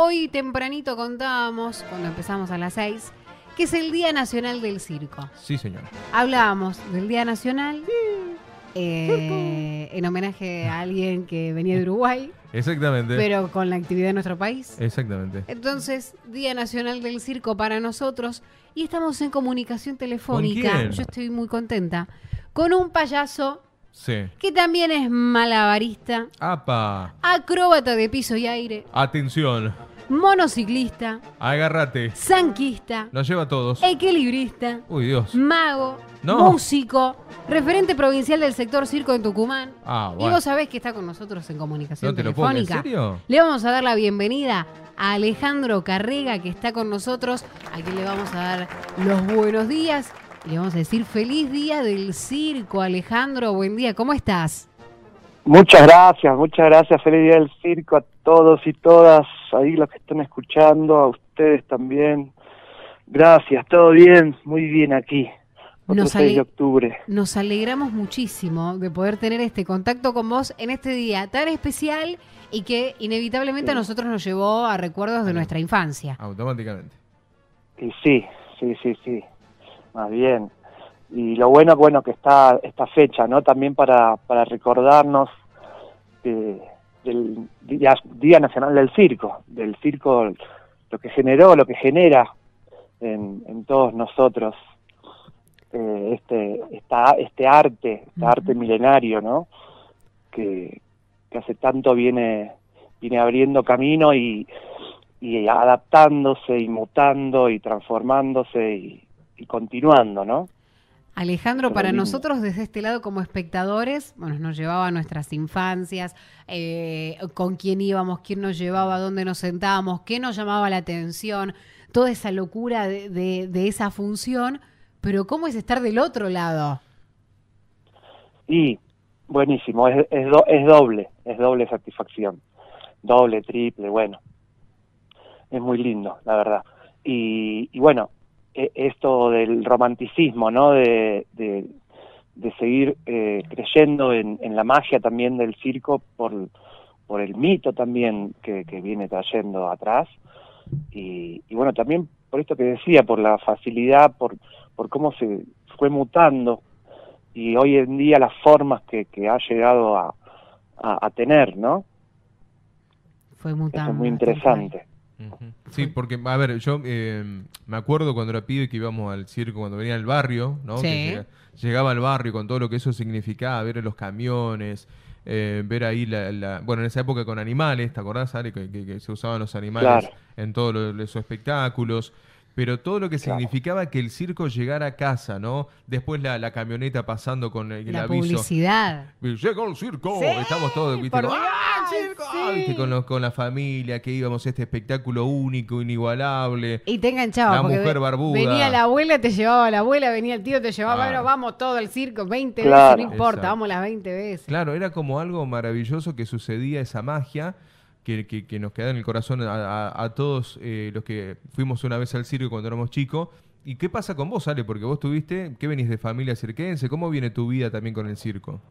Hoy tempranito contábamos, cuando empezamos a las 6, que es el Día Nacional del Circo. Sí, señor. Hablábamos del Día Nacional eh, en homenaje a alguien que venía de Uruguay, Exactamente. pero con la actividad de nuestro país. Exactamente. Entonces, Día Nacional del Circo para nosotros y estamos en comunicación telefónica. quién? Yo estoy muy contenta. Con un payaso Sí. que también es malabarista, ¡Apa! acróbata de piso y aire, Atención. monociclista, Agárrate. zanquista, Nos lleva a todos. equilibrista, Uy, Dios. mago, No. músico, referente provincial del sector circo en Tucumán. Ah, Y vos sabés que está con nosotros en comunicación No te lo telefónica. ¿En serio? Le vamos a dar la bienvenida a Alejandro Carrega, que está con nosotros, a quien le vamos a dar los buenos días. Y le vamos a decir feliz día del circo, Alejandro. Buen día, ¿cómo estás? Muchas gracias, muchas gracias. Feliz día del circo a todos y todas, ahí los que están escuchando, a ustedes también. Gracias, todo bien, muy bien aquí. Otro Nos 6 de octubre. Nos alegramos muchísimo de poder tener este contacto con vos en este día tan especial y que inevitablemente a nosotros nos llevó a recuerdos de nuestra infancia. Automáticamente. Y sí, sí, sí, sí, más bien. Y lo bueno, bueno, que está esta fecha, ¿no? También para, para recordarnos de- del día, Día Nacional del Circo, del circo, lo que generó, lo que genera en, en todos nosotros eh, este, esta, este arte, este arte milenario, ¿no? Que, que hace tanto viene, viene abriendo camino y, y adaptándose y mutando y transformándose y, y continuando, ¿no? Alejandro, para nosotros desde este lado como espectadores, bueno, nos llevaba a nuestras infancias, eh, con quién íbamos, quién nos llevaba, dónde nos sentábamos, qué nos llamaba la atención, toda esa locura de, de- de esa función, pero ¿cómo es estar del otro lado? Y buenísimo, es, es, do- es doble, es doble satisfacción, doble, triple, bueno, es muy lindo, la verdad. Y, y bueno, esto del romanticismo, ¿no? De, de, de seguir eh, creyendo en, en la magia también del circo por, por el mito también que, que viene trayendo atrás. Y, y bueno, también por esto que decía, por la facilidad, por, por cómo se fue mutando y hoy en día las formas que, que ha llegado a, a, a tener, ¿no? Fue Eso mutando. es muy tal Sí, porque, a ver, yo eh, me acuerdo cuando era pibe que íbamos al circo, cuando venía al barrio, ¿no? Sí. Que llega- llegaba al barrio con todo lo que eso significaba, ver los camiones, eh, ver ahí la, la- Bueno, en esa época con animales, ¿te acordás, Ale? Que, que- que se usaban los animales Claro. en todos lo- esos espectáculos. Pero todo lo que Claro. significaba que el circo llegara a casa, ¿no? Después la, la camioneta pasando con el, el La aviso. publicidad. Llegó el circo. Sí, Estamos todos, ¿viste? Como, ¡Ah, el circo! sí. ¿Viste? Con, los- con la familia, que íbamos a este espectáculo único, inigualable. Y te enganchaba. La mujer barbuda. Venía la abuela, te llevaba la abuela, venía el tío, te llevaba, bueno, vamos todo al circo, 20 Claro. veces, no importa, Exacto. vamos las 20 veces. Claro, era como algo maravilloso que sucedía, esa magia que, que- que nos queda en el corazón a, a- a todos eh, los que fuimos una vez al circo cuando éramos chicos. ¿Y qué pasa con vos, Ale? Porque vos tuviste, ¿qué venís de familia cirquense? ¿Cómo viene tu vida también con el circo?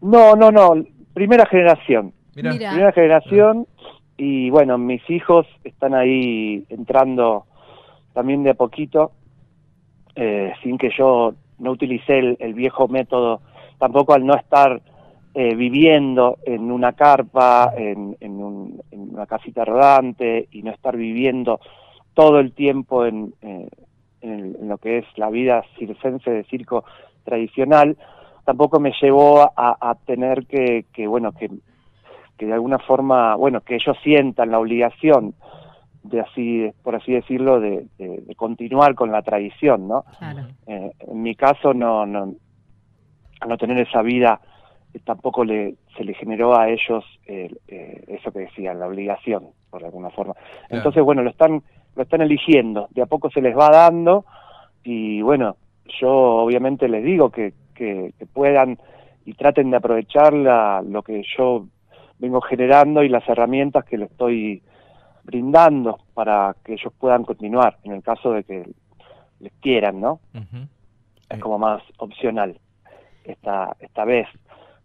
No, no, no, primera generación. Mirá. Primera generación y bueno, mis hijos están ahí entrando también de a poquito, eh, sin que yo no utilicé el, el viejo método, tampoco al no estar eh, viviendo en una carpa, en, en un- en una casita rodante y no estar viviendo todo el tiempo en, eh, en lo que es la vida circense de circo tradicional, tampoco me llevó a, a tener que, que bueno, que que de alguna forma, bueno, que ellos sientan la obligación de así, por así decirlo, de, de- de continuar con la tradición, ¿no? Claro. Eh, en mi caso, no, no, no tener esa vida, tampoco le, se le generó a ellos eh, eh, eso que decían, la obligación, por alguna forma. Entonces, bueno, lo están, lo están eligiendo, de a poco se les va dando, y bueno, yo obviamente les digo que, que, que puedan y traten de aprovechar la- lo que yo vengo generando y las herramientas que les estoy brindando para que ellos puedan continuar, en el caso de que les quieran, ¿no? Es como más opcional esta esta vez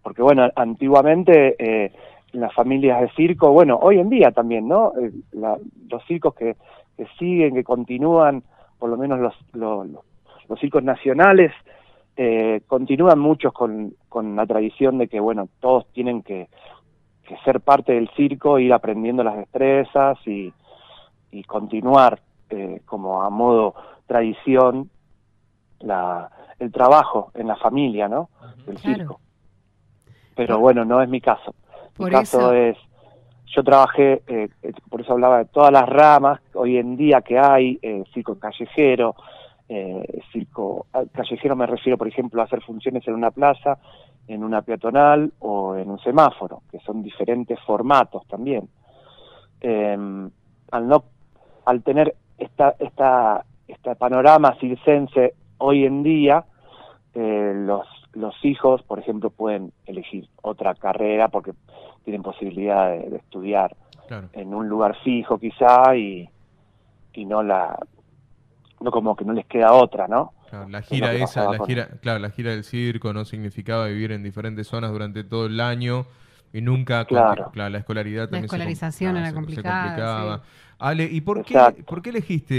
porque bueno antiguamente eh, en las familias de circo, bueno, hoy en día también, ¿no? Eh, la- los circos que, que siguen, que continúan, por lo menos los, los, los circos nacionales, eh, continúan muchos con, con la tradición de que, bueno, todos tienen que, que ser parte del circo, ir aprendiendo las destrezas y, y continuar eh, como a modo tradición la, el trabajo en la familia, ¿no? Del Claro. circo. Pero bueno, no es mi caso. Por mi caso eso- es, yo trabajé, eh, eh, por eso hablaba de todas las ramas hoy en día que hay, eh, circo callejero, eh, circo ah, callejero me refiero, por ejemplo, a hacer funciones en una plaza, en una peatonal o en un semáforo, que son diferentes formatos también. Eh, al no, al tener esta, esta, este panorama circense hoy en día, eh, los, los hijos, por ejemplo, pueden elegir otra carrera porque tienen posibilidad de, de estudiar Claro. en un lugar fijo quizá y, y no la no como que no les queda otra, ¿no? Claro, la gira esa, la con- gira, claro, la gira del circo no significaba vivir en diferentes zonas durante todo el año y nunca Claro. claro, la escolaridad también com- escolarización era se- se complicada, complicaba. sí. Ale, ¿y por qué, Exacto. por qué elegiste,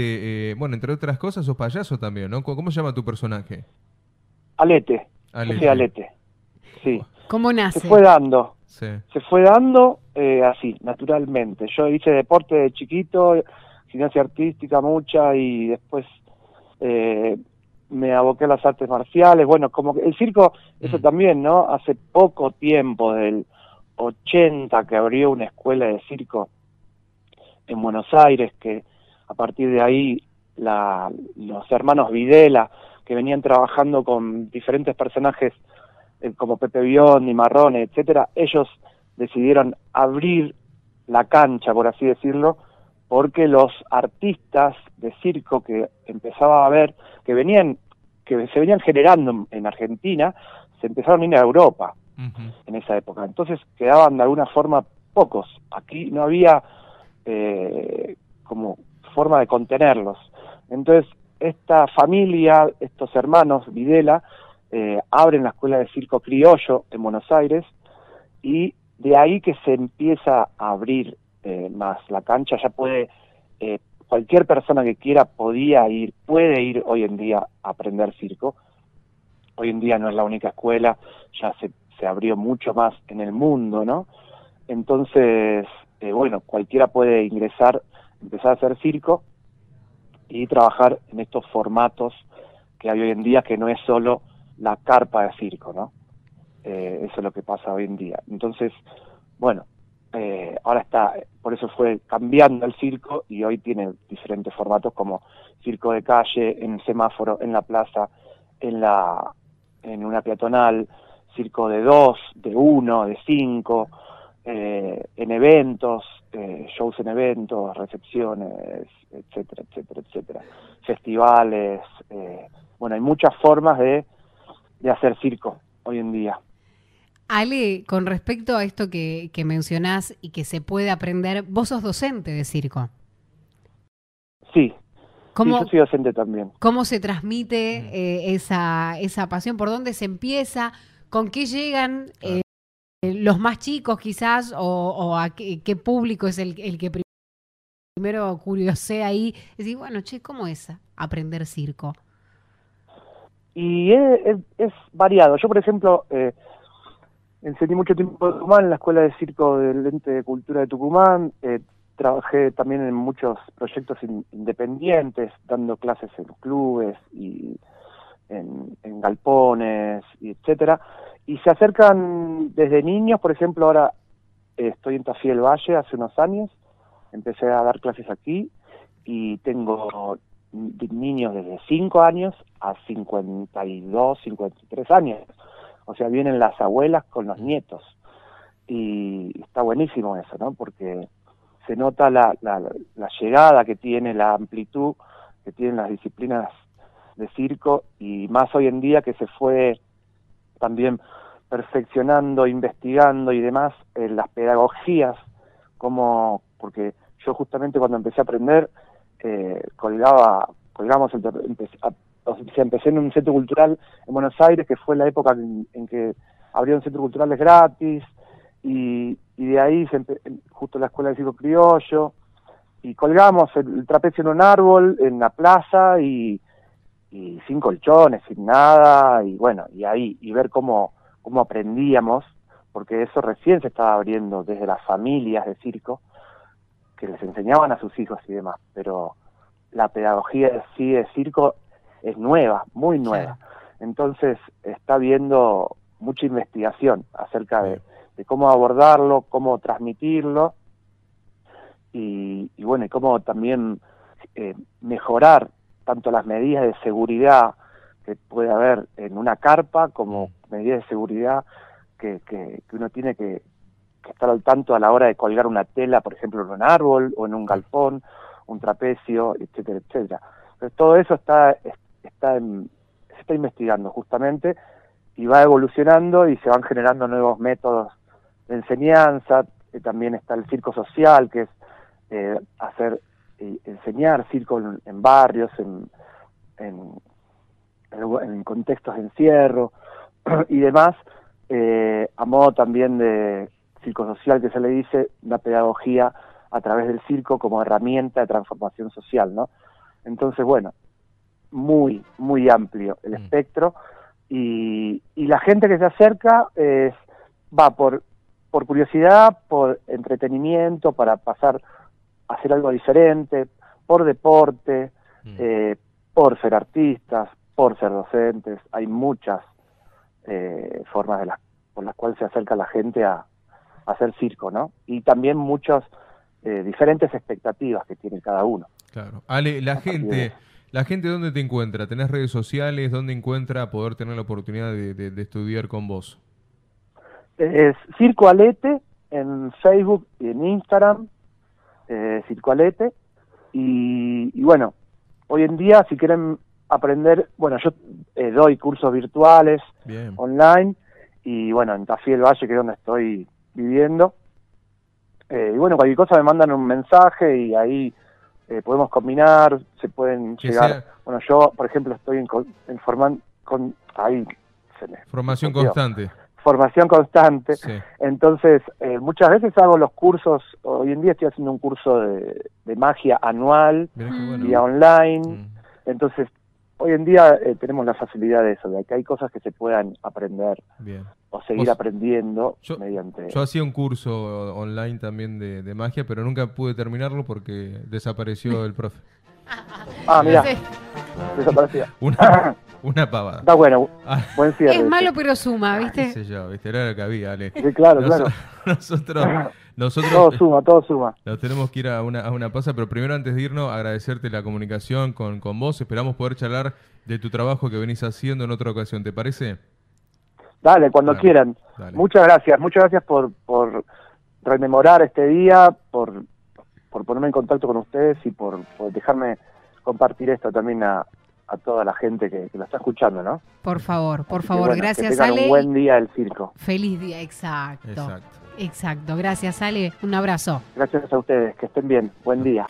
eh, bueno, entre otras cosas, sos payaso también, ¿no? ¿Cómo cómo se llama tu personaje? Alete, Alete. sí, Alete, sí. ¿Cómo nace? Se fue dando, Sí. se fue dando eh, así, naturalmente. Yo hice deporte de chiquito, gimnasia artística mucha y después eh, me aboqué a las artes marciales. Bueno, como que el circo, eso Mm. también, ¿no? Hace poco tiempo, del 80, que abrió una escuela de circo en Buenos Aires, que a partir de ahí la, los hermanos Videla, que venían trabajando con diferentes personajes eh, como Pepe Biondi, Marrone, etcétera, ellos decidieron abrir la cancha, por así decirlo, porque los artistas de circo que empezaba a ver, que venían, que se venían generando en- en Argentina, se empezaron a ir a Europa en esa época. Entonces quedaban de alguna forma pocos. Aquí no había eh, como forma de contenerlos. Entonces esta familia, estos hermanos Videla, eh, abren la escuela de circo criollo en Buenos Aires y de ahí que se empieza a abrir eh, más la cancha, ya puede, eh, cualquier persona que quiera podía ir, puede ir hoy en día a aprender circo. Hoy en día no es la única escuela, ya se, se abrió mucho más en el mundo, ¿no? Entonces, eh, bueno, cualquiera puede ingresar, empezar a hacer circo y trabajar en estos formatos que hay hoy en día, que no es solo la carpa de circo, ¿no? Eh, eso es lo que pasa hoy en día. Entonces, bueno, eh, ahora está, por eso fue cambiando el circo y hoy tiene diferentes formatos como circo de calle, en semáforo, en la plaza, en la en una peatonal, circo de dos, de uno, de cinco, eh, en eventos, eh, shows en eventos, recepciones, etcétera, etcétera, etcétera, festivales, eh, bueno, hay muchas formas de, de hacer circo hoy en día. Ale, con respecto a esto que, que mencionás y que se puede aprender, vos sos docente de circo. Sí, ¿Cómo, sí, yo soy docente también. cómo se transmite eh, esa, esa pasión? ¿Por dónde se empieza? ¿Con qué llegan eh, los más chicos quizás? ¿O, o a qué, qué público es el, que prim- primero curiosea ahí? Decir, bueno, che, ¿cómo es aprender circo? Y es, es- variado. Yo, por ejemplo, eh, enseñé mucho tiempo en Tucumán, en la Escuela de Circo del Ente de Cultura de Tucumán. eh, trabajé también en muchos proyectos in- independientes, dando clases en clubes y en, en galpones, y etcétera. Y se acercan desde niños, por ejemplo, ahora eh, estoy en Tafí del Valle hace unos años, empecé a dar clases aquí y tengo ni- niños desde 5 años a 52, 53 años. O sea, vienen las abuelas con los nietos. Y está buenísimo eso, ¿no? Porque se nota la, la, la llegada que tiene, la amplitud que tienen las disciplinas de circo y más hoy en día que se fue también perfeccionando, investigando y demás en las pedagogías, como porque yo justamente cuando empecé a aprender eh, colgaba, colgamos, empecé, a, empecé en un centro cultural en Buenos Aires, que fue la época en, en que abrieron centros culturales gratis, y, y de ahí se empe- justo la escuela de circo criollo y colgamos el, el trapecio en un árbol en la plaza y, y sin colchones, sin nada y bueno, y ahí y ver cómo cómo aprendíamos porque eso recién se estaba abriendo desde las familias de circo que les enseñaban a sus hijos y demás, pero la pedagogía de sí de circo es nueva, muy nueva. Entonces está habiendo mucha investigación acerca de, de cómo abordarlo, cómo transmitirlo y, y bueno, y cómo también eh, mejorar tanto las medidas de seguridad que puede haber en una carpa como medidas de seguridad que, que, que uno tiene que, que estar al tanto a la hora de colgar una tela, por ejemplo, en un árbol o en un galpón, un trapecio, etcétera, etcétera. Entonces, todo eso está, es- está en- se está investigando justamente y va evolucionando y se van generando nuevos métodos de enseñanza. Eh, también está el circo social, que es eh, hacer eh, enseñar circo en, en barrios, en, en, contextos de encierro y demás, eh, a modo también de circo social que se le dice, una pedagogía a través del circo como herramienta de transformación social, ¿no? Entonces, bueno, muy, muy amplio el Mm. espectro y, y la gente que se acerca es, va por, por curiosidad, por entretenimiento, para pasar hacer algo diferente, por deporte, Mm. eh, por ser artistas, por ser docentes, hay muchas eh, formas de las, por las cuales se acerca la gente a, a hacer circo, ¿no? Y también muchas eh, diferentes expectativas que tiene cada uno. Claro. Ale, la gente, la gente ¿dónde te encuentra? ¿Tenés redes sociales? ¿Dónde encuentra poder tener la oportunidad de, de- de estudiar con vos? Es Circo Alete en Facebook y en Instagram, eh, Circo Alete. Y, y bueno, hoy en día si quieren aprender, bueno, yo eh, doy cursos virtuales Bien. online y bueno, en Tafí del Valle, que es donde estoy viviendo. Eh, y bueno, cualquier cosa me mandan un mensaje y ahí eh, podemos combinar, se pueden Que llegar. sea- Bueno, yo, por ejemplo, estoy en, en forman- con ahí se me- Formación constante. Formación constante. Sí. Entonces, eh, muchas veces hago los cursos, hoy en día estoy haciendo un curso de, de magia anual, bueno. vía online, Mm. entonces hoy en día eh, tenemos la facilidad de eso, de que hay cosas que se puedan aprender Bien. o seguir Vos- aprendiendo yo- mediante... Yo hacía un curso online también de, de magia, pero nunca pude terminarlo porque desapareció el profe. ah, mira, Sí. desaparecía. Una, una pavada. Está bueno, Ah, buen cierre. Es malo pero suma, qué ¿viste? sé yo, ¿viste? Era lo que había, Ale. Sí, claro, claro. Nosotros, nosotros Todo suma, todo suma. nos tenemos que ir a una, a una pausa, pero primero antes de irnos, agradecerte la comunicación con, con vos. Esperamos poder charlar de tu trabajo que venís haciendo en otra ocasión, ¿te parece? Dale, cuando Dale, quieran. dale. Muchas gracias, muchas gracias por, por rememorar este día, por, por ponerme en contacto con ustedes y por, por dejarme compartir esto también a, a toda la gente que, que lo está escuchando, ¿no? Por favor, por Así que, favor, bueno, gracias que tengan Ale. un buen día del circo. Feliz día, exacto. Exacto. Exacto, gracias Ale, un abrazo. Gracias a ustedes, que estén bien. Buen día.